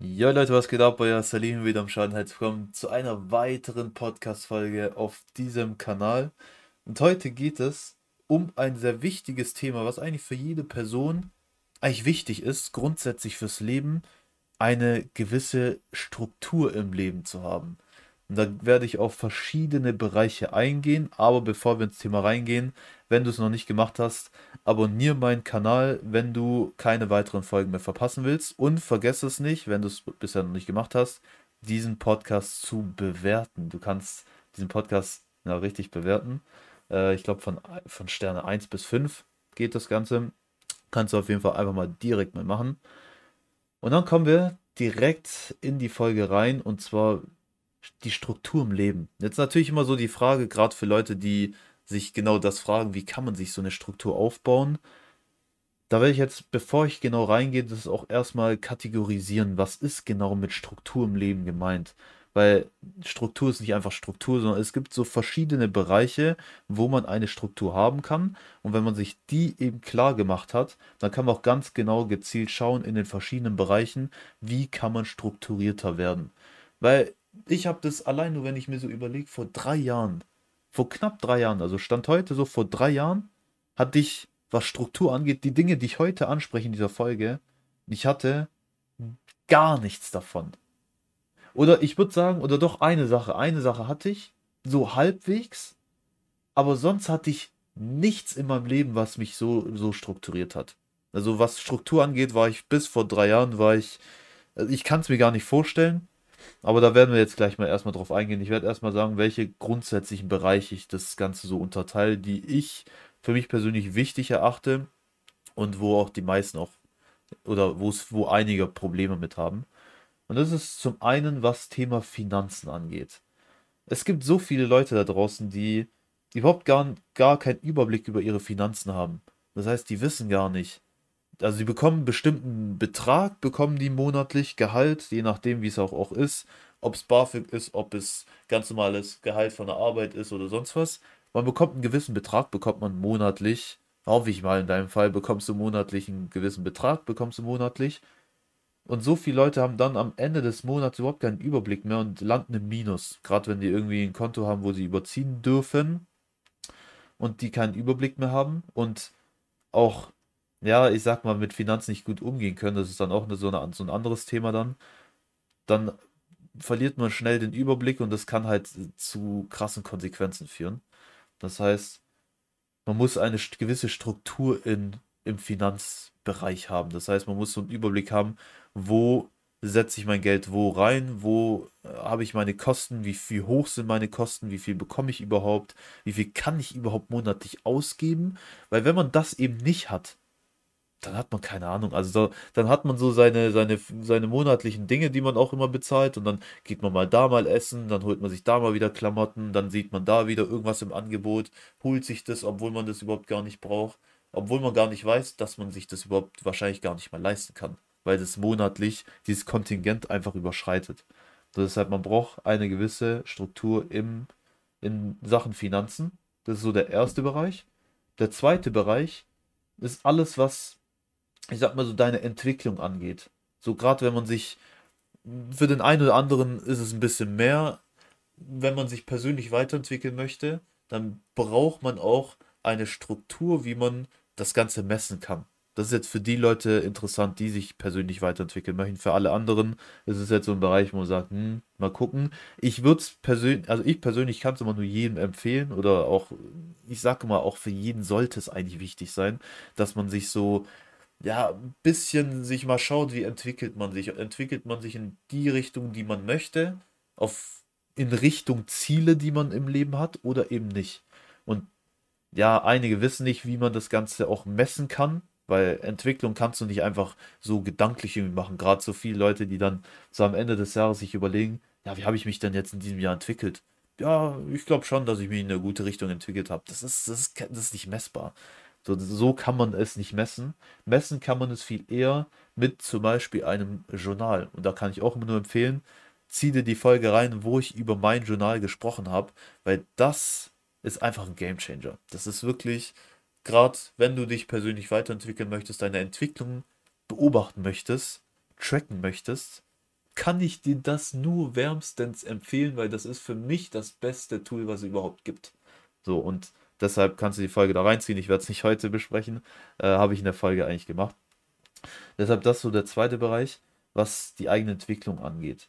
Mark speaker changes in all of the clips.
Speaker 1: Ja, Leute, was geht ab? Euer Salim wieder am Schaden. Herzlich willkommen zu einer weiteren Podcast-Folge auf diesem Kanal. Und heute geht es um ein sehr wichtiges Thema, was eigentlich für jede Person eigentlich wichtig ist, grundsätzlich fürs Leben, eine gewisse Struktur im Leben zu haben. Und da werde ich auf verschiedene Bereiche eingehen. Aber bevor wir ins Thema reingehen, wenn du es noch nicht gemacht hast, abonniere meinen Kanal, wenn du keine weiteren Folgen mehr verpassen willst. Und vergesse es nicht, wenn du es bisher noch nicht gemacht hast, diesen Podcast zu bewerten. Du kannst diesen Podcast ja, richtig bewerten. Äh, ich glaube, von, von Sterne 1 bis 5 geht das Ganze. Kannst du auf jeden Fall einfach mal direkt mal machen. Und dann kommen wir direkt in die Folge rein. Und zwar die Struktur im Leben. Jetzt natürlich immer so die Frage, gerade für Leute, die sich genau das fragen, wie kann man sich so eine Struktur aufbauen? Da werde ich jetzt, bevor ich genau reingehe, das auch erstmal kategorisieren, was ist genau mit Struktur im Leben gemeint? Weil Struktur ist nicht einfach Struktur, sondern es gibt so verschiedene Bereiche, wo man eine Struktur haben kann. Und wenn man sich die eben klar gemacht hat, dann kann man auch ganz genau gezielt schauen in den verschiedenen Bereichen, wie kann man strukturierter werden. Weil ich habe das allein nur, wenn ich mir so überlege, vor drei Jahren, vor knapp drei Jahren, also Stand heute so vor drei Jahren, hatte ich, was Struktur angeht, die Dinge, die ich heute anspreche in dieser Folge, ich hatte gar nichts davon. Oder ich würde sagen, oder doch eine Sache, eine Sache hatte ich, so halbwegs, aber sonst hatte ich nichts in meinem Leben, was mich so, so strukturiert hat. Also was Struktur angeht, war ich bis vor drei Jahren, war ich, also ich kann es mir gar nicht vorstellen. Aber da werden wir jetzt gleich mal erstmal drauf eingehen. Ich werde erstmal sagen, welche grundsätzlichen Bereiche ich das Ganze so unterteile, die ich für mich persönlich wichtig erachte und wo auch die meisten auch oder wo es, wo einige Probleme mit haben. Und das ist zum einen, was Thema Finanzen angeht. Es gibt so viele Leute da draußen, die überhaupt gar, gar keinen Überblick über ihre Finanzen haben. Das heißt, die wissen gar nicht, also sie bekommen einen bestimmten Betrag, bekommen die monatlich Gehalt, je nachdem, wie es auch, auch ist. Ob es BAföG ist, ob es ganz normales Gehalt von der Arbeit ist oder sonst was. Man bekommt einen gewissen Betrag, bekommt man monatlich. Hoffe ich mal, in deinem Fall bekommst du monatlich einen gewissen Betrag, bekommst du monatlich. Und so viele Leute haben dann am Ende des Monats überhaupt keinen Überblick mehr und landen im Minus. Gerade wenn die irgendwie ein Konto haben, wo sie überziehen dürfen und die keinen Überblick mehr haben und auch ja, ich sag mal, mit Finanzen nicht gut umgehen können, das ist dann auch eine, so, eine, so ein anderes Thema dann, dann verliert man schnell den Überblick und das kann halt zu krassen Konsequenzen führen. Das heißt, man muss eine gewisse Struktur in, im Finanzbereich haben. Das heißt, man muss so einen Überblick haben, wo setze ich mein Geld wo rein, wo äh, habe ich meine Kosten, wie, wie hoch sind meine Kosten, wie viel bekomme ich überhaupt, wie viel kann ich überhaupt monatlich ausgeben. Weil wenn man das eben nicht hat, dann hat man keine Ahnung. Also so, dann hat man so seine, seine, seine monatlichen Dinge, die man auch immer bezahlt. Und dann geht man mal da mal essen, dann holt man sich da mal wieder Klamotten, dann sieht man da wieder irgendwas im Angebot, holt sich das, obwohl man das überhaupt gar nicht braucht. Obwohl man gar nicht weiß, dass man sich das überhaupt wahrscheinlich gar nicht mal leisten kann. Weil das monatlich dieses Kontingent einfach überschreitet. Deshalb, man braucht eine gewisse Struktur im, in Sachen Finanzen. Das ist so der erste Bereich. Der zweite Bereich ist alles, was ich sag mal so, deine Entwicklung angeht. So gerade wenn man sich, für den einen oder anderen ist es ein bisschen mehr, wenn man sich persönlich weiterentwickeln möchte, dann braucht man auch eine Struktur, wie man das Ganze messen kann. Das ist jetzt für die Leute interessant, die sich persönlich weiterentwickeln möchten. Für alle anderen ist es jetzt so ein Bereich, wo man sagt, hm, mal gucken. Ich würde es persönlich, also ich persönlich kann es immer nur jedem empfehlen oder auch, ich sage mal, auch für jeden sollte es eigentlich wichtig sein, dass man sich so ja, ein bisschen sich mal schaut, wie entwickelt man sich. Entwickelt man sich in die Richtung, die man möchte, auf, in Richtung Ziele, die man im Leben hat, oder eben nicht. Und ja, einige wissen nicht, wie man das Ganze auch messen kann, weil Entwicklung kannst du nicht einfach so gedanklich irgendwie machen. Gerade so viele Leute, die dann so am Ende des Jahres sich überlegen, ja, wie habe ich mich denn jetzt in diesem Jahr entwickelt? Ja, ich glaube schon, dass ich mich in eine gute Richtung entwickelt habe. Das ist, das ist, das ist nicht messbar. So, so kann man es nicht messen. Messen kann man es viel eher mit zum Beispiel einem Journal. Und da kann ich auch immer nur empfehlen, zieh dir die Folge rein, wo ich über mein Journal gesprochen habe, weil das ist einfach ein Game Changer. Das ist wirklich, gerade wenn du dich persönlich weiterentwickeln möchtest, deine Entwicklung beobachten möchtest, tracken möchtest, kann ich dir das nur wärmstens empfehlen, weil das ist für mich das beste Tool, was es überhaupt gibt. So, und deshalb kannst du die Folge da reinziehen. Ich werde es nicht heute besprechen, äh, habe ich in der Folge eigentlich gemacht. Deshalb das so der zweite Bereich, was die eigene Entwicklung angeht.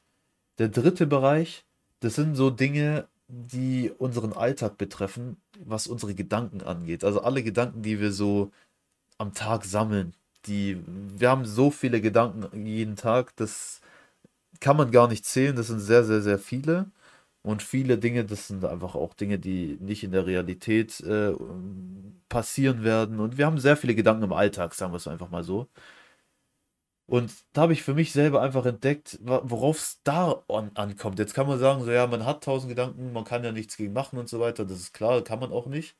Speaker 1: Der dritte Bereich, das sind so Dinge, die unseren Alltag betreffen, was unsere Gedanken angeht. Also alle Gedanken, die wir so am Tag sammeln. Die, wir haben so viele Gedanken jeden Tag, das kann man gar nicht zählen. Das sind sehr, sehr, sehr viele. Und viele Dinge, das sind einfach auch Dinge, die nicht in der Realität äh, passieren werden. Und wir haben sehr viele Gedanken im Alltag, sagen wir es einfach mal so. Und da habe ich für mich selber einfach entdeckt, worauf es da an, ankommt. Jetzt kann man sagen, so ja, man hat tausend Gedanken, man kann ja nichts gegen machen und so weiter. Das ist klar, kann man auch nicht.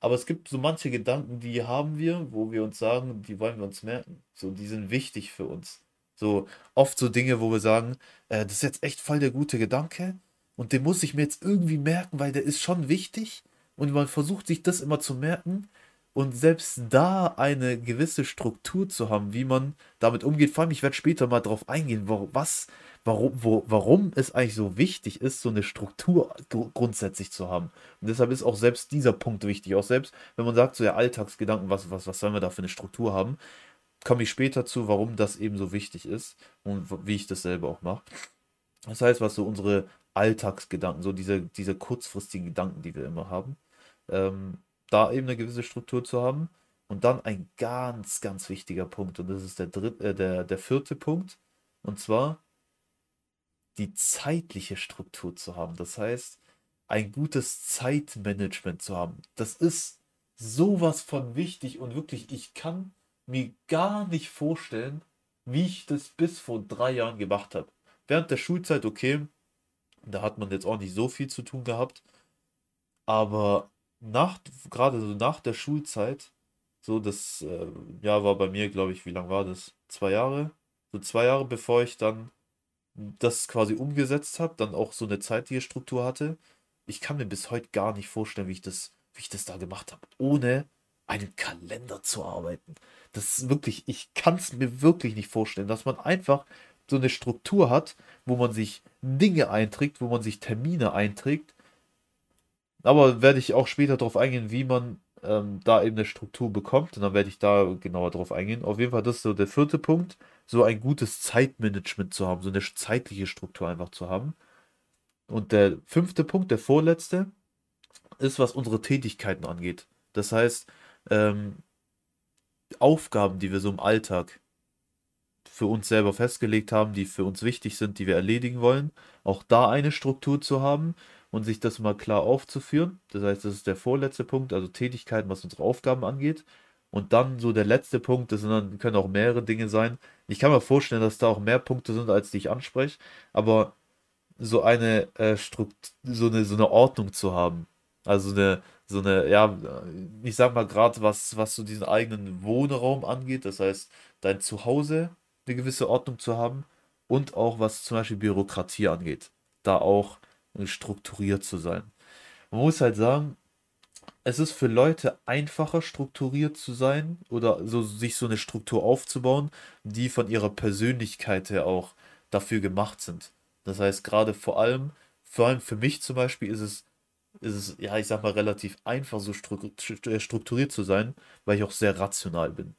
Speaker 1: Aber es gibt so manche Gedanken, die haben wir, wo wir uns sagen, die wollen wir uns merken. So, die sind wichtig für uns. So oft so Dinge, wo wir sagen, äh, das ist jetzt echt voll der gute Gedanke und den muss ich mir jetzt irgendwie merken, weil der ist schon wichtig und man versucht sich das immer zu merken und selbst da eine gewisse Struktur zu haben, wie man damit umgeht. Vor allem, ich werde später mal darauf eingehen, wo, was, warum, wo, warum es eigentlich so wichtig ist, so eine Struktur gr grundsätzlich zu haben. Und deshalb ist auch selbst dieser Punkt wichtig. Auch selbst, wenn man sagt, so ja, Alltagsgedanken, was, was, was sollen wir da für eine Struktur haben, komme ich später zu, warum das eben so wichtig ist und wie ich das selber auch mache. Das heißt, was so unsere Alltagsgedanken, so diese, diese kurzfristigen Gedanken, die wir immer haben, ähm, da eben eine gewisse Struktur zu haben. Und dann ein ganz, ganz wichtiger Punkt, und das ist der, dritte, äh, der, der vierte Punkt, und zwar die zeitliche Struktur zu haben. Das heißt, ein gutes Zeitmanagement zu haben. Das ist sowas von wichtig und wirklich, ich kann mir gar nicht vorstellen, wie ich das bis vor drei Jahren gemacht habe. Während der Schulzeit, okay, da hat man jetzt auch nicht so viel zu tun gehabt, aber nach, gerade so nach der Schulzeit, so das äh, Jahr war bei mir, glaube ich, wie lange war das? Zwei Jahre? So zwei Jahre bevor ich dann das quasi umgesetzt habe, dann auch so eine zeitliche Struktur hatte. Ich kann mir bis heute gar nicht vorstellen, wie ich das, wie ich das da gemacht habe, ohne einen Kalender zu arbeiten. Das ist wirklich, ich kann es mir wirklich nicht vorstellen, dass man einfach so eine Struktur hat, wo man sich Dinge einträgt, wo man sich Termine einträgt. Aber werde ich auch später darauf eingehen, wie man ähm, da eben eine Struktur bekommt. Und dann werde ich da genauer drauf eingehen. Auf jeden Fall, das ist so der vierte Punkt, so ein gutes Zeitmanagement zu haben, so eine zeitliche Struktur einfach zu haben. Und der fünfte Punkt, der vorletzte, ist, was unsere Tätigkeiten angeht. Das heißt, ähm, Aufgaben, die wir so im Alltag für uns selber festgelegt haben, die für uns wichtig sind, die wir erledigen wollen, auch da eine Struktur zu haben und sich das mal klar aufzuführen. Das heißt, das ist der vorletzte Punkt, also Tätigkeiten, was unsere Aufgaben angeht. Und dann so der letzte Punkt, das sind dann, können auch mehrere Dinge sein. Ich kann mir vorstellen, dass da auch mehr Punkte sind, als die ich anspreche, aber so eine, äh, Strukt so eine, so eine Ordnung zu haben. Also eine, so eine, ja, ich sag mal gerade, was, was so diesen eigenen Wohnraum angeht, das heißt, dein Zuhause eine gewisse Ordnung zu haben und auch was zum Beispiel Bürokratie angeht, da auch strukturiert zu sein. Man muss halt sagen, es ist für Leute einfacher strukturiert zu sein oder so sich so eine Struktur aufzubauen, die von ihrer Persönlichkeit her auch dafür gemacht sind. Das heißt, gerade vor allem, vor allem für mich zum Beispiel ist es, ist es, ja, ich sag mal, relativ einfach, so strukturiert zu sein, weil ich auch sehr rational bin.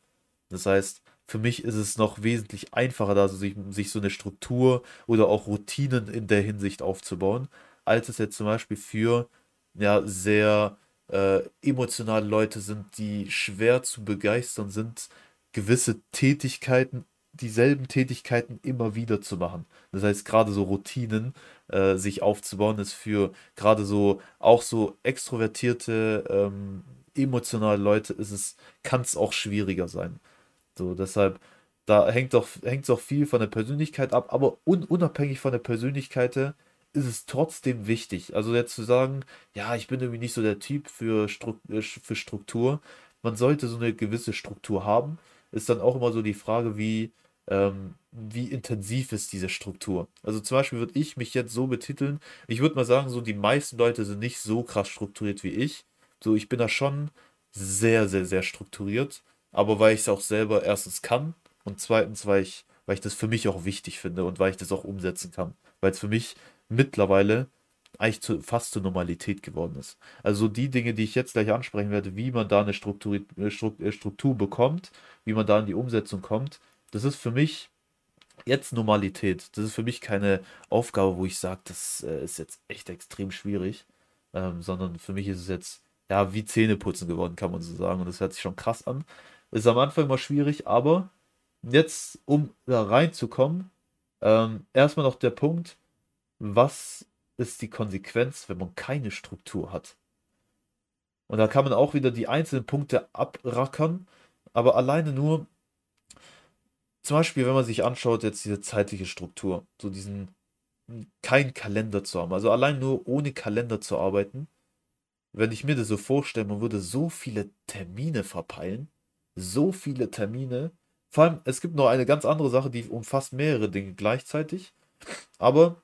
Speaker 1: Das heißt, für mich ist es noch wesentlich einfacher, da sich, sich so eine Struktur oder auch Routinen in der Hinsicht aufzubauen, als es jetzt zum Beispiel für ja, sehr äh, emotionale Leute sind, die schwer zu begeistern sind, gewisse Tätigkeiten, dieselben Tätigkeiten immer wieder zu machen. Das heißt, gerade so Routinen äh, sich aufzubauen, ist für gerade so auch so extrovertierte, ähm, emotionale Leute ist es, kann es auch schwieriger sein. So, deshalb, da hängt doch, hängt auch viel von der Persönlichkeit ab, aber un, unabhängig von der Persönlichkeit ist es trotzdem wichtig. Also jetzt zu sagen, ja, ich bin irgendwie nicht so der Typ für, Struktur, äh, für Struktur. Man sollte so eine gewisse Struktur haben. Ist dann auch immer so die Frage, wie, ähm, wie intensiv ist diese Struktur. Also zum Beispiel würde ich mich jetzt so betiteln, ich würde mal sagen, so die meisten Leute sind nicht so krass strukturiert wie ich. So, ich bin da schon sehr, sehr, sehr strukturiert aber weil ich es auch selber erstens kann und zweitens, weil ich weil ich das für mich auch wichtig finde und weil ich das auch umsetzen kann. Weil es für mich mittlerweile eigentlich zu, fast zur Normalität geworden ist. Also die Dinge, die ich jetzt gleich ansprechen werde, wie man da eine Struktur, äh, äh, Struktur bekommt, wie man da in die Umsetzung kommt, das ist für mich jetzt Normalität. Das ist für mich keine Aufgabe, wo ich sage, das äh, ist jetzt echt extrem schwierig, ähm, sondern für mich ist es jetzt ja wie Zähneputzen geworden, kann man so sagen. Und das hört sich schon krass an. Ist am Anfang mal schwierig, aber jetzt, um da reinzukommen, ähm, erstmal noch der Punkt, was ist die Konsequenz, wenn man keine Struktur hat? Und da kann man auch wieder die einzelnen Punkte abrackern, aber alleine nur, zum Beispiel, wenn man sich anschaut, jetzt diese zeitliche Struktur, so diesen, kein Kalender zu haben, also allein nur ohne Kalender zu arbeiten, wenn ich mir das so vorstelle, man würde so viele Termine verpeilen, so viele Termine, vor allem, es gibt noch eine ganz andere Sache, die umfasst mehrere Dinge gleichzeitig. Aber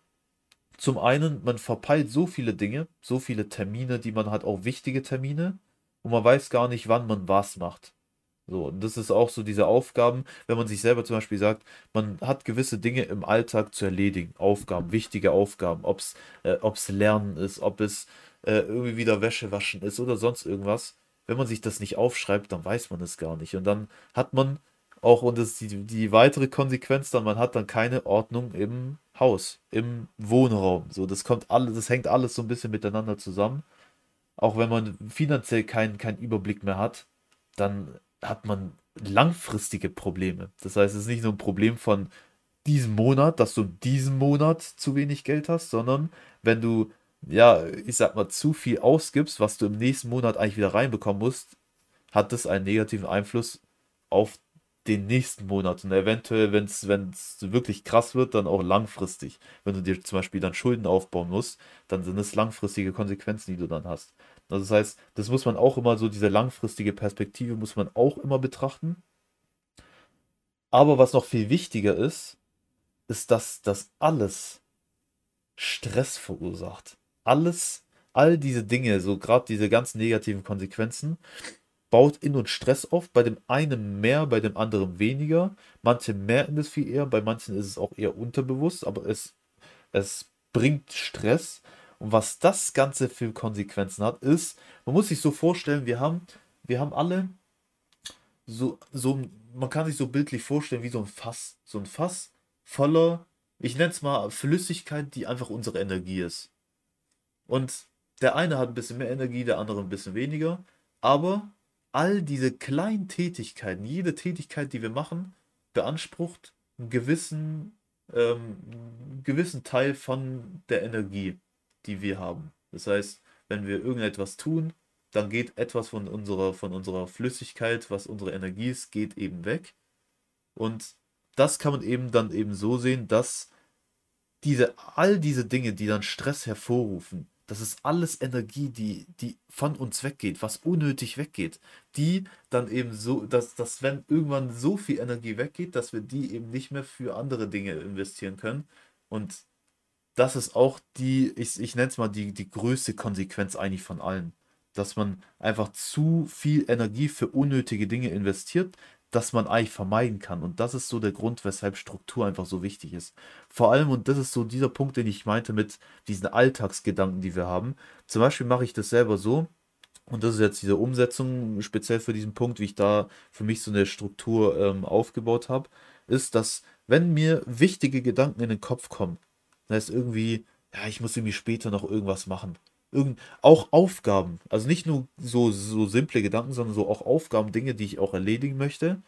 Speaker 1: zum einen, man verpeilt so viele Dinge, so viele Termine, die man hat, auch wichtige Termine. Und man weiß gar nicht, wann man was macht. So, und das ist auch so diese Aufgaben, wenn man sich selber zum Beispiel sagt, man hat gewisse Dinge im Alltag zu erledigen, Aufgaben, wichtige Aufgaben, ob es äh, Lernen ist, ob es äh, irgendwie wieder Wäsche waschen ist oder sonst irgendwas. Wenn man sich das nicht aufschreibt, dann weiß man es gar nicht. Und dann hat man auch, und das ist die, die weitere Konsequenz dann, man hat dann keine Ordnung im Haus, im Wohnraum. So, das kommt alles, das hängt alles so ein bisschen miteinander zusammen. Auch wenn man finanziell keinen kein Überblick mehr hat, dann hat man langfristige Probleme. Das heißt, es ist nicht nur ein Problem von diesem Monat, dass du diesen Monat zu wenig Geld hast, sondern wenn du, ja, ich sag mal, zu viel ausgibst, was du im nächsten Monat eigentlich wieder reinbekommen musst, hat das einen negativen Einfluss auf den nächsten Monat und eventuell, wenn es wirklich krass wird, dann auch langfristig. Wenn du dir zum Beispiel dann Schulden aufbauen musst, dann sind es langfristige Konsequenzen, die du dann hast. Also das heißt, das muss man auch immer so, diese langfristige Perspektive muss man auch immer betrachten. Aber was noch viel wichtiger ist, ist, dass das alles Stress verursacht. Alles, all diese Dinge, so gerade diese ganzen negativen Konsequenzen, baut in uns Stress auf. Bei dem einen mehr, bei dem anderen weniger. Manche merken das viel eher, bei manchen ist es auch eher unterbewusst, aber es, es bringt Stress. Und was das Ganze für Konsequenzen hat, ist, man muss sich so vorstellen, wir haben, wir haben alle so, so, man kann sich so bildlich vorstellen wie so ein Fass. So ein Fass voller, ich nenne es mal Flüssigkeit, die einfach unsere Energie ist. Und der eine hat ein bisschen mehr Energie, der andere ein bisschen weniger. Aber all diese kleinen Tätigkeiten, jede Tätigkeit, die wir machen, beansprucht einen gewissen, ähm, einen gewissen Teil von der Energie, die wir haben. Das heißt, wenn wir irgendetwas tun, dann geht etwas von unserer, von unserer Flüssigkeit, was unsere Energie ist, geht eben weg. Und das kann man eben dann eben so sehen, dass diese, all diese Dinge, die dann Stress hervorrufen, das ist alles Energie, die, die von uns weggeht, was unnötig weggeht. Die dann eben so, dass, dass wenn irgendwann so viel Energie weggeht, dass wir die eben nicht mehr für andere Dinge investieren können. Und das ist auch die, ich, ich nenne es mal die, die größte Konsequenz eigentlich von allen. Dass man einfach zu viel Energie für unnötige Dinge investiert, das man eigentlich vermeiden kann. Und das ist so der Grund, weshalb Struktur einfach so wichtig ist. Vor allem, und das ist so dieser Punkt, den ich meinte mit diesen Alltagsgedanken, die wir haben. Zum Beispiel mache ich das selber so, und das ist jetzt diese Umsetzung, speziell für diesen Punkt, wie ich da für mich so eine Struktur ähm, aufgebaut habe, ist, dass wenn mir wichtige Gedanken in den Kopf kommen, das heißt irgendwie, ja, ich muss irgendwie später noch irgendwas machen irgend, auch Aufgaben. Also nicht nur so, so simple Gedanken, sondern so auch Aufgaben, Dinge, die ich auch erledigen möchte.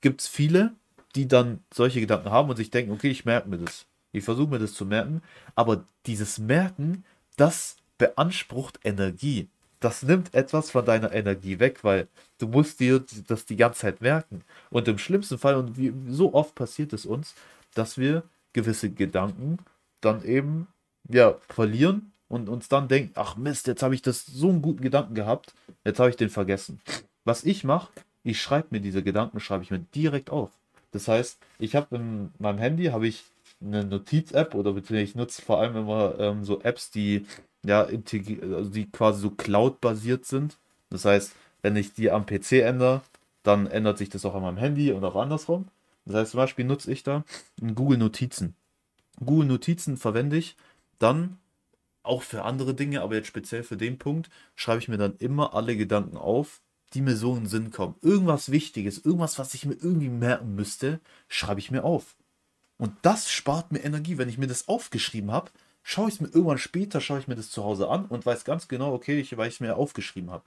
Speaker 1: Gibt es viele, die dann solche Gedanken haben und sich denken, okay, ich merke mir das. Ich versuche mir das zu merken. Aber dieses Merken, das beansprucht Energie. Das nimmt etwas von deiner Energie weg, weil du musst dir das die ganze Zeit merken. Und im schlimmsten Fall, und wie so oft passiert es uns, dass wir gewisse Gedanken dann eben ja verlieren und uns dann denken, ach Mist, jetzt habe ich das so einen guten Gedanken gehabt, jetzt habe ich den vergessen. Was ich mache, ich schreibe mir diese Gedanken, schreibe ich mir direkt auf. Das heißt, ich habe in meinem Handy habe ich eine Notiz-App oder beziehungsweise ich nutze vor allem immer ähm, so Apps, die ja also die quasi so Cloud-basiert sind. Das heißt, wenn ich die am PC ändere, dann ändert sich das auch an meinem Handy und auch andersrum. Das heißt, zum Beispiel nutze ich da Google Notizen. Google Notizen verwende ich dann auch für andere Dinge, aber jetzt speziell für den Punkt, schreibe ich mir dann immer alle Gedanken auf, die mir so in den Sinn kommen. Irgendwas Wichtiges, irgendwas, was ich mir irgendwie merken müsste, schreibe ich mir auf. Und das spart mir Energie. Wenn ich mir das aufgeschrieben habe, schaue ich es mir irgendwann später, schaue ich mir das zu Hause an und weiß ganz genau, okay, ich, weil ich es mir aufgeschrieben habe.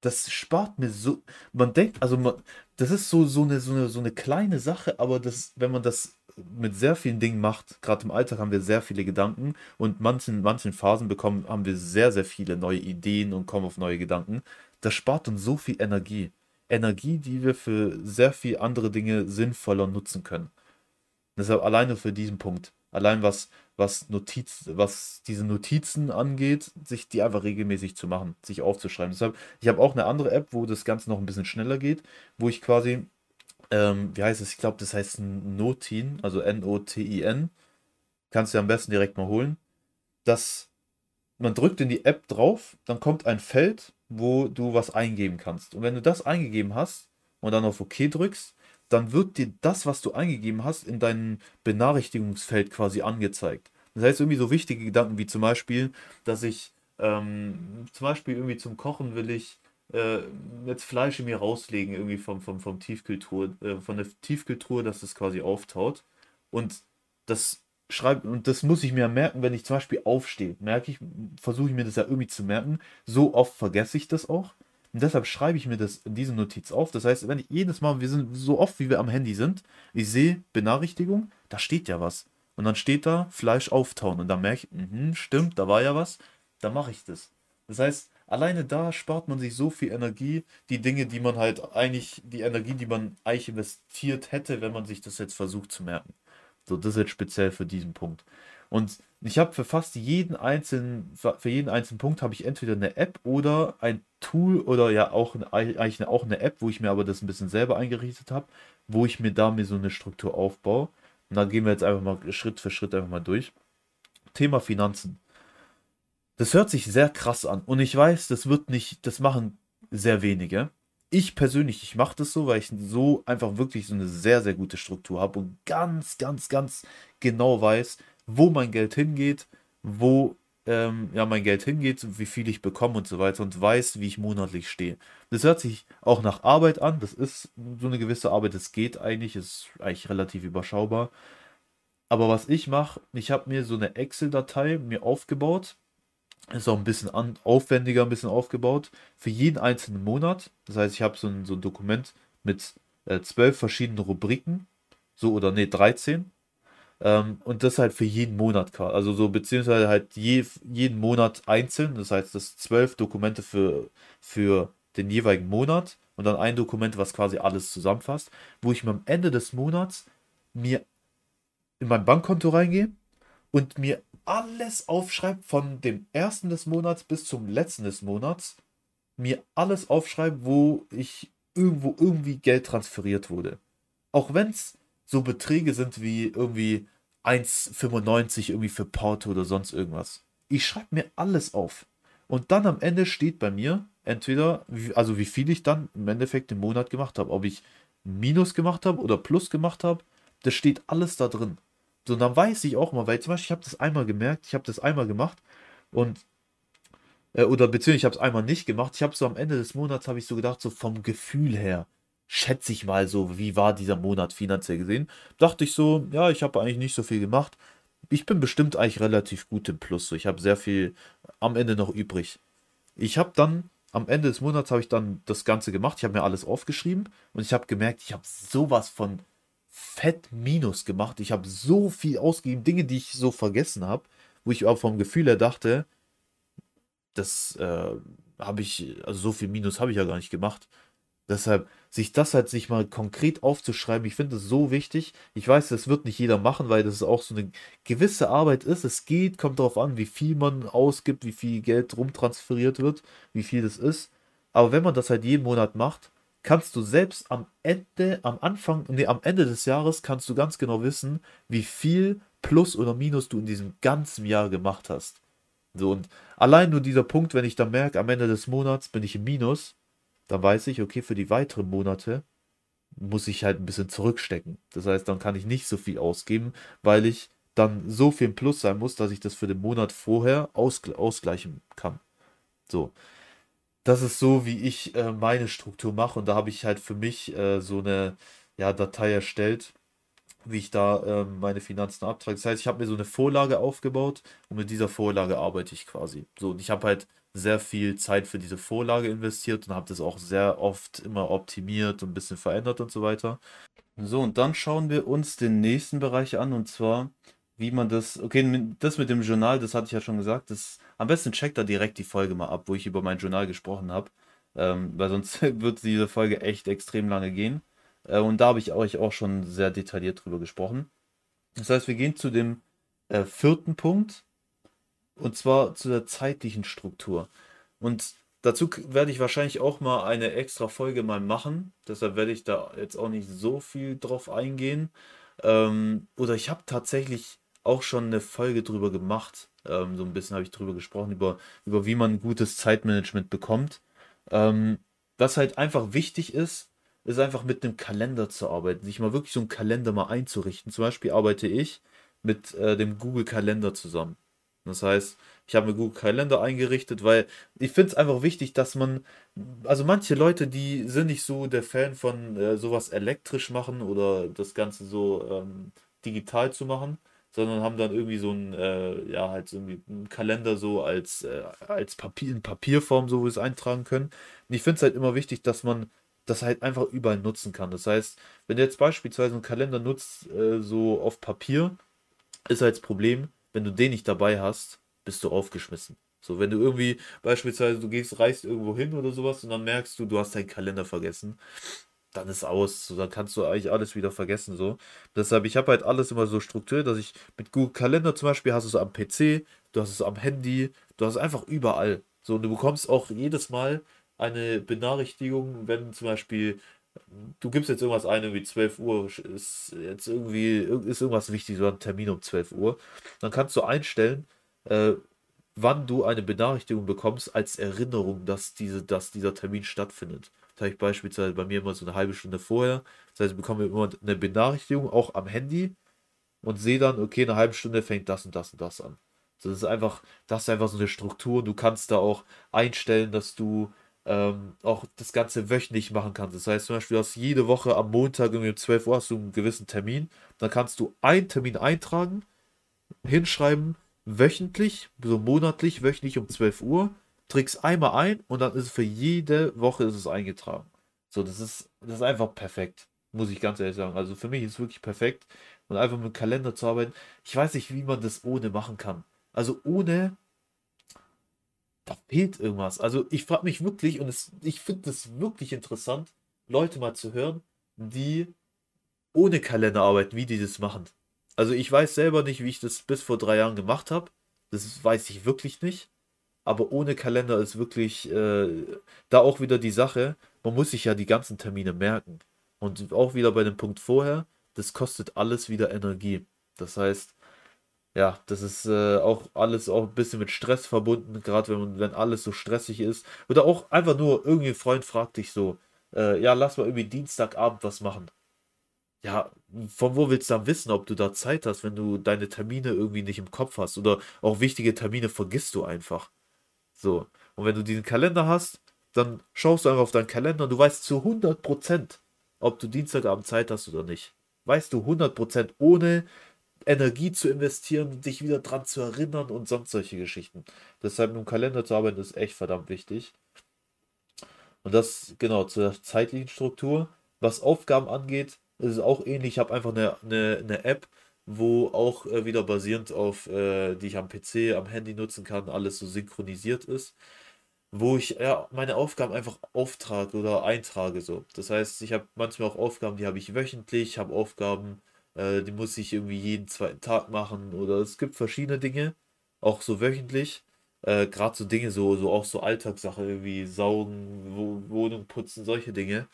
Speaker 1: Das spart mir so. Man denkt, also man, das ist so, so, eine, so, eine, so eine kleine Sache, aber das, wenn man das mit sehr vielen Dingen macht, gerade im Alltag haben wir sehr viele Gedanken und manchen, manchen Phasen bekommen, haben wir sehr, sehr viele neue Ideen und kommen auf neue Gedanken. Das spart uns so viel Energie. Energie, die wir für sehr viele andere Dinge sinnvoller nutzen können. Deshalb alleine für diesen Punkt. Allein was, was Notiz, was diese Notizen angeht, sich die einfach regelmäßig zu machen, sich aufzuschreiben. Deshalb, ich habe auch eine andere App, wo das Ganze noch ein bisschen schneller geht, wo ich quasi, ähm, wie heißt es? Ich glaube, das heißt Notin, also N-O-T-I-N. Kannst du am besten direkt mal holen. Das, man drückt in die App drauf, dann kommt ein Feld, wo du was eingeben kannst. Und wenn du das eingegeben hast und dann auf OK drückst, dann wird dir das, was du eingegeben hast, in deinem Benachrichtigungsfeld quasi angezeigt. Das heißt, irgendwie so wichtige Gedanken wie zum Beispiel, dass ich ähm, zum Beispiel irgendwie zum Kochen will ich äh, jetzt Fleisch in mir rauslegen, irgendwie vom, vom, vom Tiefkühltruhe, äh, von der Tiefkühltruhe, dass das quasi auftaut. Und das schreibt, und das muss ich mir merken, wenn ich zum Beispiel aufstehe. Merke ich, versuche ich mir das ja irgendwie zu merken. So oft vergesse ich das auch. Und deshalb schreibe ich mir das diese Notiz auf. Das heißt, wenn ich jedes Mal, wir sind so oft, wie wir am Handy sind, ich sehe Benachrichtigung, da steht ja was. Und dann steht da Fleisch auftauen. Und dann merke ich, mh, stimmt, da war ja was. Dann mache ich das. Das heißt, alleine da spart man sich so viel Energie. Die Dinge, die man halt eigentlich, die Energie, die man eigentlich investiert hätte, wenn man sich das jetzt versucht zu merken. So, das ist jetzt speziell für diesen Punkt. Und ich habe für fast jeden einzelnen, für jeden einzelnen Punkt habe ich entweder eine App oder ein Tool oder ja auch eine, eigentlich auch eine App, wo ich mir aber das ein bisschen selber eingerichtet habe, wo ich mir da mir so eine Struktur aufbaue. Und dann gehen wir jetzt einfach mal Schritt für Schritt einfach mal durch. Thema Finanzen. Das hört sich sehr krass an und ich weiß, das wird nicht, das machen sehr wenige. Ich persönlich, ich mache das so, weil ich so einfach wirklich so eine sehr, sehr gute Struktur habe und ganz, ganz, ganz genau weiß, wo mein Geld hingeht, wo ähm, ja, mein Geld hingeht, wie viel ich bekomme und so weiter und weiß, wie ich monatlich stehe. Das hört sich auch nach Arbeit an. Das ist so eine gewisse Arbeit. Das geht eigentlich, ist eigentlich relativ überschaubar. Aber was ich mache, ich habe mir so eine Excel-Datei mir aufgebaut. Ist auch ein bisschen aufwendiger, ein bisschen aufgebaut. Für jeden einzelnen Monat. Das heißt, ich habe so ein, so ein Dokument mit äh, zwölf verschiedenen Rubriken. So oder nee, 13. Ähm, und das halt für jeden Monat, also so beziehungsweise halt je, jeden Monat einzeln. Das heißt, das zwölf Dokumente für, für den jeweiligen Monat und dann ein Dokument, was quasi alles zusammenfasst, wo ich mir am Ende des Monats mir in mein Bankkonto reingehe und mir alles aufschreibe von dem ersten des Monats bis zum letzten des Monats, mir alles aufschreibe, wo ich irgendwo irgendwie Geld transferiert wurde. Auch wenn es so Beträge sind wie irgendwie 1,95 irgendwie für Porto oder sonst irgendwas. Ich schreibe mir alles auf. Und dann am Ende steht bei mir entweder, also wie viel ich dann im Endeffekt im Monat gemacht habe. Ob ich Minus gemacht habe oder Plus gemacht habe, das steht alles da drin. So, dann weiß ich auch mal, weil zum Beispiel ich habe das einmal gemerkt, ich habe das einmal gemacht und äh, oder beziehungsweise ich habe es einmal nicht gemacht. Ich habe so am Ende des Monats habe ich so gedacht, so vom Gefühl her, schätze ich mal so, wie war dieser Monat finanziell gesehen, dachte ich so, ja, ich habe eigentlich nicht so viel gemacht. Ich bin bestimmt eigentlich relativ gut im Plus. So. Ich habe sehr viel am Ende noch übrig. Ich habe dann, am Ende des Monats habe ich dann das Ganze gemacht. Ich habe mir alles aufgeschrieben und ich habe gemerkt, ich habe sowas von fett Minus gemacht. Ich habe so viel ausgegeben, Dinge, die ich so vergessen habe, wo ich auch vom Gefühl her dachte, das äh, habe ich, also so viel Minus habe ich ja gar nicht gemacht. Deshalb, sich das halt sich mal konkret aufzuschreiben, ich finde das so wichtig. Ich weiß, das wird nicht jeder machen, weil das auch so eine gewisse Arbeit ist. Es geht, kommt darauf an, wie viel man ausgibt, wie viel Geld rumtransferiert wird, wie viel das ist. Aber wenn man das halt jeden Monat macht, kannst du selbst am Ende, am Anfang, nee, am Ende des Jahres kannst du ganz genau wissen, wie viel Plus oder Minus du in diesem ganzen Jahr gemacht hast. So, und allein nur dieser Punkt, wenn ich dann merke, am Ende des Monats bin ich im Minus, dann weiß ich, okay, für die weiteren Monate muss ich halt ein bisschen zurückstecken. Das heißt, dann kann ich nicht so viel ausgeben, weil ich dann so viel im Plus sein muss, dass ich das für den Monat vorher ausgl ausgleichen kann. So. Das ist so, wie ich äh, meine Struktur mache. Und da habe ich halt für mich äh, so eine ja, Datei erstellt, wie ich da äh, meine Finanzen abtrage. Das heißt, ich habe mir so eine Vorlage aufgebaut und mit dieser Vorlage arbeite ich quasi. So, und ich habe halt sehr viel Zeit für diese Vorlage investiert und habe das auch sehr oft immer optimiert und ein bisschen verändert und so weiter. So, und dann schauen wir uns den nächsten Bereich an und zwar, wie man das, okay, das mit dem Journal, das hatte ich ja schon gesagt, das, am besten checkt da direkt die Folge mal ab, wo ich über mein Journal gesprochen habe, ähm, weil sonst wird diese Folge echt extrem lange gehen. Äh, und da habe ich euch auch schon sehr detailliert drüber gesprochen. Das heißt, wir gehen zu dem äh, vierten Punkt, und zwar zu der zeitlichen Struktur. Und dazu werde ich wahrscheinlich auch mal eine extra Folge mal machen. Deshalb werde ich da jetzt auch nicht so viel drauf eingehen. Ähm, oder ich habe tatsächlich auch schon eine Folge drüber gemacht. Ähm, so ein bisschen habe ich drüber gesprochen, über, über wie man gutes Zeitmanagement bekommt. Ähm, was halt einfach wichtig ist, ist einfach mit einem Kalender zu arbeiten, sich mal wirklich so einen Kalender mal einzurichten. Zum Beispiel arbeite ich mit äh, dem Google Kalender zusammen. Das heißt, ich habe mir Google Kalender eingerichtet, weil ich finde es einfach wichtig, dass man, also manche Leute, die sind nicht so der Fan von äh, sowas elektrisch machen oder das Ganze so ähm, digital zu machen, sondern haben dann irgendwie so ein, äh, ja, halt irgendwie einen Kalender so als, äh, als Papier, in Papierform, so wie es eintragen können. Und ich finde es halt immer wichtig, dass man das halt einfach überall nutzen kann. Das heißt, wenn du jetzt beispielsweise einen Kalender nutzt, äh, so auf Papier, ist halt das Problem, wenn du den nicht dabei hast, bist du aufgeschmissen. So, wenn du irgendwie beispielsweise, du gehst, reist irgendwo hin oder sowas und dann merkst du, du hast deinen Kalender vergessen, dann ist aus. So, dann kannst du eigentlich alles wieder vergessen. So. Deshalb, ich habe halt alles immer so strukturiert, dass ich mit Google Kalender zum Beispiel hast du es am PC, du hast es am Handy, du hast es einfach überall. So, und du bekommst auch jedes Mal eine Benachrichtigung, wenn zum Beispiel du gibst jetzt irgendwas ein, irgendwie 12 Uhr ist jetzt irgendwie ist irgendwas wichtig, so ein Termin um 12 Uhr. Dann kannst du einstellen, äh, wann du eine Benachrichtigung bekommst als Erinnerung, dass, diese, dass dieser Termin stattfindet. Das habe ich beispielsweise bei mir immer so eine halbe Stunde vorher. Das heißt, ich bekomme immer eine Benachrichtigung, auch am Handy, und sehe dann, okay, eine halbe Stunde fängt das und das und das an. Das ist einfach, das ist einfach so eine Struktur. Du kannst da auch einstellen, dass du ähm, auch das Ganze wöchentlich machen kannst. Das heißt zum Beispiel, du hast jede Woche am Montag um 12 Uhr hast du einen gewissen Termin. Dann kannst du einen Termin eintragen, hinschreiben, wöchentlich, so monatlich, wöchentlich um 12 Uhr, trägst einmal ein und dann ist es für jede Woche ist es eingetragen. So, das ist, das ist einfach perfekt, muss ich ganz ehrlich sagen. Also für mich ist es wirklich perfekt und einfach mit dem Kalender zu arbeiten. Ich weiß nicht, wie man das ohne machen kann. Also ohne da fehlt irgendwas. Also ich frage mich wirklich, und es, ich finde es wirklich interessant, Leute mal zu hören, die ohne Kalender arbeiten, wie die das machen. Also ich weiß selber nicht, wie ich das bis vor drei Jahren gemacht habe. Das weiß ich wirklich nicht. Aber ohne Kalender ist wirklich äh, da auch wieder die Sache, man muss sich ja die ganzen Termine merken. Und auch wieder bei dem Punkt vorher, das kostet alles wieder Energie. Das heißt, ja, das ist äh, auch alles auch ein bisschen mit Stress verbunden, gerade wenn, wenn alles so stressig ist. Oder auch einfach nur irgendwie ein Freund fragt dich so, äh, ja, lass mal irgendwie Dienstagabend was machen. Ja, von wo willst du dann wissen, ob du da Zeit hast, wenn du deine Termine irgendwie nicht im Kopf hast? Oder auch wichtige Termine vergisst du einfach. So. Und wenn du diesen Kalender hast, dann schaust du einfach auf deinen Kalender und du weißt zu 100%, ob du Dienstagabend Zeit hast oder nicht. Weißt du 100% ohne Energie zu investieren, dich wieder dran zu erinnern und sonst solche Geschichten. Deshalb mit dem Kalender zu arbeiten ist echt verdammt wichtig. Und das genau zur zeitlichen Struktur. Was Aufgaben angeht, ist es auch ähnlich. Ich habe einfach eine, eine, eine App, wo auch äh, wieder basierend auf, äh, die ich am PC, am Handy nutzen kann, alles so synchronisiert ist. Wo ich ja, meine Aufgaben einfach auftrage oder eintrage. So. Das heißt, ich habe manchmal auch Aufgaben, die habe ich wöchentlich, ich habe Aufgaben, äh, die muss ich irgendwie jeden zweiten Tag machen oder es gibt verschiedene Dinge, auch so wöchentlich. Äh, Gerade so Dinge, so, so auch so Alltagssachen wie Saugen, Wo Wohnung putzen, solche Dinge.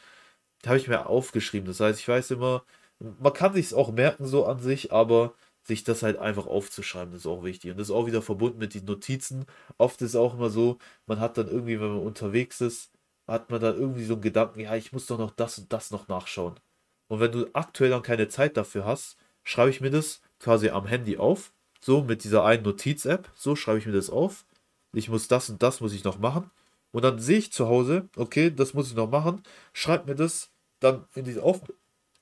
Speaker 1: Habe ich mir aufgeschrieben. Das heißt, ich weiß immer, man kann sich es auch merken so an sich, aber sich das halt einfach aufzuschreiben, ist auch wichtig. Und das ist auch wieder verbunden mit den Notizen. Oft ist es auch immer so, man hat dann irgendwie, wenn man unterwegs ist, hat man dann irgendwie so einen Gedanken, ja, ich muss doch noch das und das noch nachschauen. Und wenn du aktuell dann keine Zeit dafür hast, schreibe ich mir das quasi am Handy auf. So mit dieser einen Notiz-App. So schreibe ich mir das auf. Ich muss das und das muss ich noch machen. Und dann sehe ich zu Hause, okay, das muss ich noch machen. Schreibe mir das dann in diese, Auf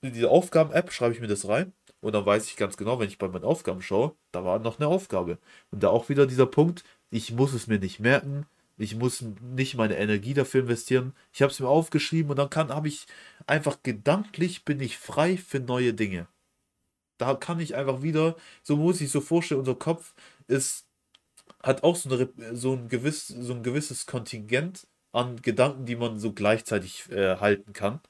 Speaker 1: in diese Aufgaben-App, schreibe ich mir das rein. Und dann weiß ich ganz genau, wenn ich bei meinen Aufgaben schaue, da war noch eine Aufgabe. Und da auch wieder dieser Punkt, ich muss es mir nicht merken. Ich muss nicht meine Energie dafür investieren. Ich habe es mir aufgeschrieben und dann kann habe ich einfach gedanklich bin ich frei für neue Dinge. Da kann ich einfach wieder, so muss ich so vorstellen, unser Kopf ist hat auch so, eine, so, ein, gewiss, so ein gewisses Kontingent an Gedanken, die man so gleichzeitig äh, halten kann.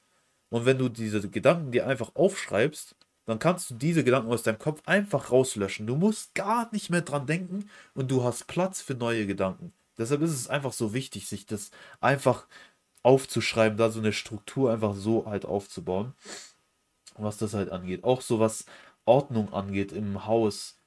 Speaker 1: Und wenn du diese Gedanken dir einfach aufschreibst, dann kannst du diese Gedanken aus deinem Kopf einfach rauslöschen. Du musst gar nicht mehr dran denken und du hast Platz für neue Gedanken. Deshalb ist es einfach so wichtig, sich das einfach aufzuschreiben, da so eine Struktur einfach so halt aufzubauen, was das halt angeht. Auch so was Ordnung angeht im Haus,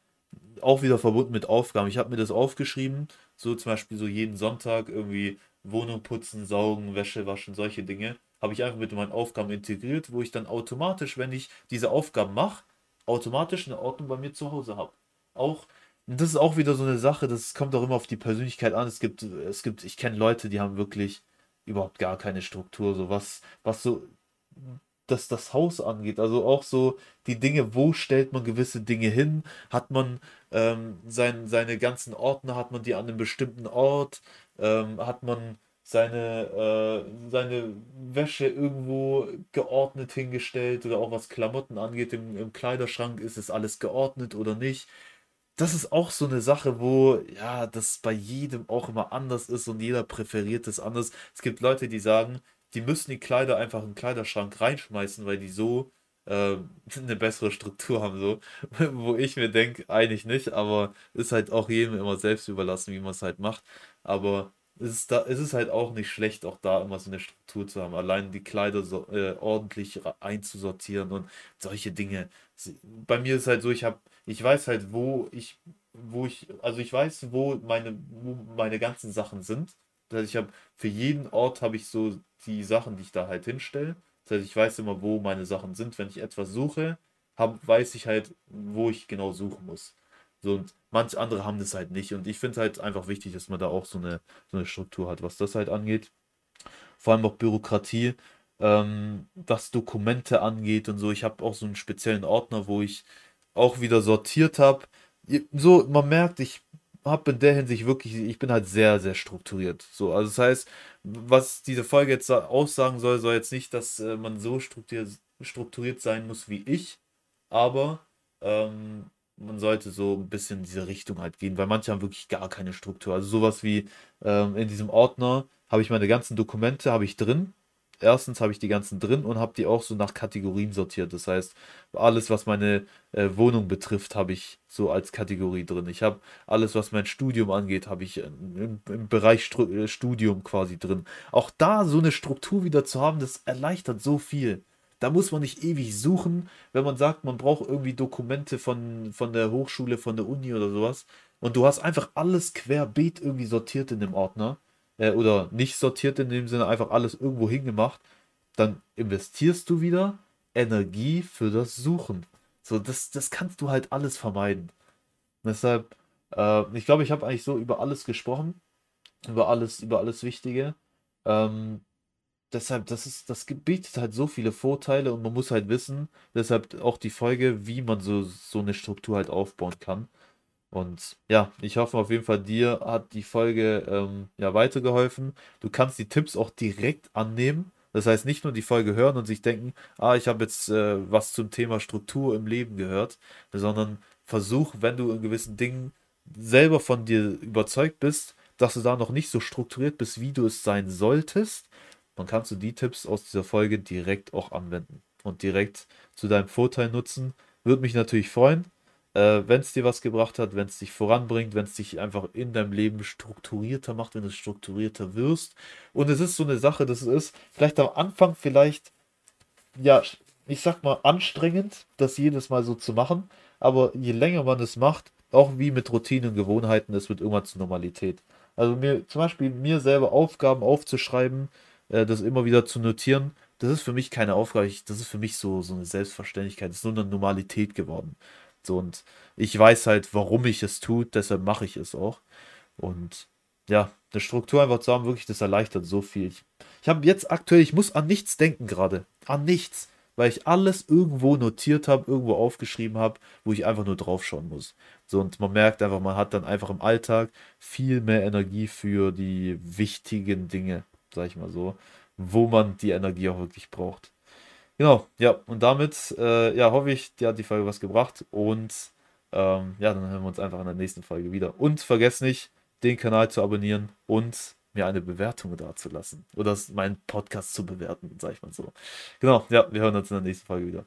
Speaker 1: auch wieder verbunden mit Aufgaben. Ich habe mir das aufgeschrieben, so zum Beispiel so jeden Sonntag irgendwie Wohnung putzen, saugen, Wäsche waschen, solche Dinge. Habe ich einfach mit meinen Aufgaben integriert, wo ich dann automatisch, wenn ich diese Aufgaben mache, automatisch eine Ordnung bei mir zu Hause habe. Auch, das ist auch wieder so eine Sache, das kommt auch immer auf die Persönlichkeit an. Es gibt, es gibt, ich kenne Leute, die haben wirklich überhaupt gar keine Struktur, so was, was so das, das Haus angeht. Also auch so die Dinge, wo stellt man gewisse Dinge hin? Hat man ähm, sein, seine ganzen Ordner, hat man die an einem bestimmten Ort? Ähm, hat man seine, äh, seine Wäsche irgendwo geordnet hingestellt oder auch was Klamotten angeht im, im Kleiderschrank, ist es alles geordnet oder nicht? Das ist auch so eine Sache, wo ja, das bei jedem auch immer anders ist und jeder präferiert es anders. Es gibt Leute, die sagen, die müssen die Kleider einfach in den Kleiderschrank reinschmeißen, weil die so äh, eine bessere Struktur haben, so. Wo ich mir denke, eigentlich nicht, aber ist halt auch jedem immer selbst überlassen, wie man es halt macht. Aber es ist, da, es ist halt auch nicht schlecht, auch da immer so eine Struktur zu haben. Allein die Kleider so, äh, ordentlich einzusortieren und solche Dinge. Bei mir ist halt so, ich habe, ich weiß halt, wo ich, wo ich, also ich weiß, wo meine, wo meine ganzen Sachen sind. Das heißt, ich habe für jeden Ort habe ich so die Sachen, die ich da halt hinstelle. Das heißt, ich weiß immer, wo meine Sachen sind. Wenn ich etwas suche, hab, weiß ich halt, wo ich genau suchen muss. So, und manche andere haben das halt nicht. Und ich finde halt einfach wichtig, dass man da auch so eine, so eine Struktur hat, was das halt angeht. Vor allem auch Bürokratie, ähm, was Dokumente angeht und so. Ich habe auch so einen speziellen Ordner, wo ich auch wieder sortiert habe. So, man merkt, ich habe in der Hinsicht wirklich, ich bin halt sehr, sehr strukturiert. So, also das heißt, was diese Folge jetzt aussagen soll, soll jetzt nicht, dass äh, man so strukturiert, strukturiert sein muss wie ich, aber ähm, man sollte so ein bisschen in diese Richtung halt gehen, weil manche haben wirklich gar keine Struktur. Also sowas wie ähm, in diesem Ordner habe ich meine ganzen Dokumente habe ich drin erstens habe ich die ganzen drin und habe die auch so nach Kategorien sortiert. Das heißt, alles, was meine äh, Wohnung betrifft, habe ich so als Kategorie drin. Ich habe alles, was mein Studium angeht, habe ich im, im Bereich Stru äh, Studium quasi drin. Auch da so eine Struktur wieder zu haben, das erleichtert so viel. Da muss man nicht ewig suchen, wenn man sagt, man braucht irgendwie Dokumente von, von der Hochschule, von der Uni oder sowas. Und du hast einfach alles querbeet irgendwie sortiert in dem Ordner äh, oder nicht sortiert in dem Sinne, einfach alles irgendwo hingemacht, dann investierst du wieder Energie für das Suchen. So, das, das kannst du halt alles vermeiden. Deshalb, äh, ich glaube, ich habe eigentlich so über alles gesprochen, über alles, über alles Wichtige. Ähm, deshalb, das ist, das bietet halt so viele Vorteile und man muss halt wissen, deshalb auch die Folge, wie man so, so eine Struktur halt aufbauen kann. Und ja, ich hoffe auf jeden Fall, dir hat die Folge ähm, ja weitergeholfen. Du kannst die Tipps auch direkt annehmen. Das heißt, nicht nur die Folge hören und sich denken, ah, ich habe jetzt äh, was zum Thema Struktur im Leben gehört, sondern versuch, wenn du in gewissen Dingen selber von dir überzeugt bist, dass du da noch nicht so strukturiert bist, wie du es sein solltest, dann kannst du die Tipps aus dieser Folge direkt auch anwenden und direkt zu deinem Vorteil nutzen. Würde mich natürlich freuen äh, wenn es dir was gebracht hat, wenn es dich voranbringt, wenn es dich einfach in deinem Leben strukturierter macht, wenn du strukturierter wirst. Und es ist so eine Sache, das ist vielleicht am Anfang vielleicht, ja, ich sag mal, anstrengend, das jedes Mal so zu machen. Aber je länger man es macht, auch wie mit Routinen und Gewohnheiten, es wird irgendwann zur Normalität. Also mir zum Beispiel mir selber Aufgaben aufzuschreiben, äh, das immer wieder zu notieren, das ist für mich keine Aufgabe, ich, das ist für mich so, so eine Selbstverständlichkeit, das ist nur eine Normalität geworden. Und ich weiß halt, warum ich es tue, deshalb mache ich es auch. Und ja, eine Struktur einfach zu haben, wirklich, das erleichtert so viel. Ich, ich habe jetzt aktuell, ich muss an nichts denken gerade. An nichts. Weil ich alles irgendwo notiert habe, irgendwo aufgeschrieben habe, wo ich einfach nur draufschauen muss. So, und man merkt einfach, man hat dann einfach im Alltag viel mehr Energie für die wichtigen Dinge, sag ich mal so, wo man die Energie auch wirklich braucht. Genau, ja, und damit, äh, ja, hoffe ich, dir hat die Folge was gebracht und ähm, ja, dann hören wir uns einfach in der nächsten Folge wieder. Und vergesst nicht, den Kanal zu abonnieren und mir eine Bewertung dazulassen. Oder meinen Podcast zu bewerten, sag ich mal so. Genau, ja, wir hören uns in der nächsten Folge wieder.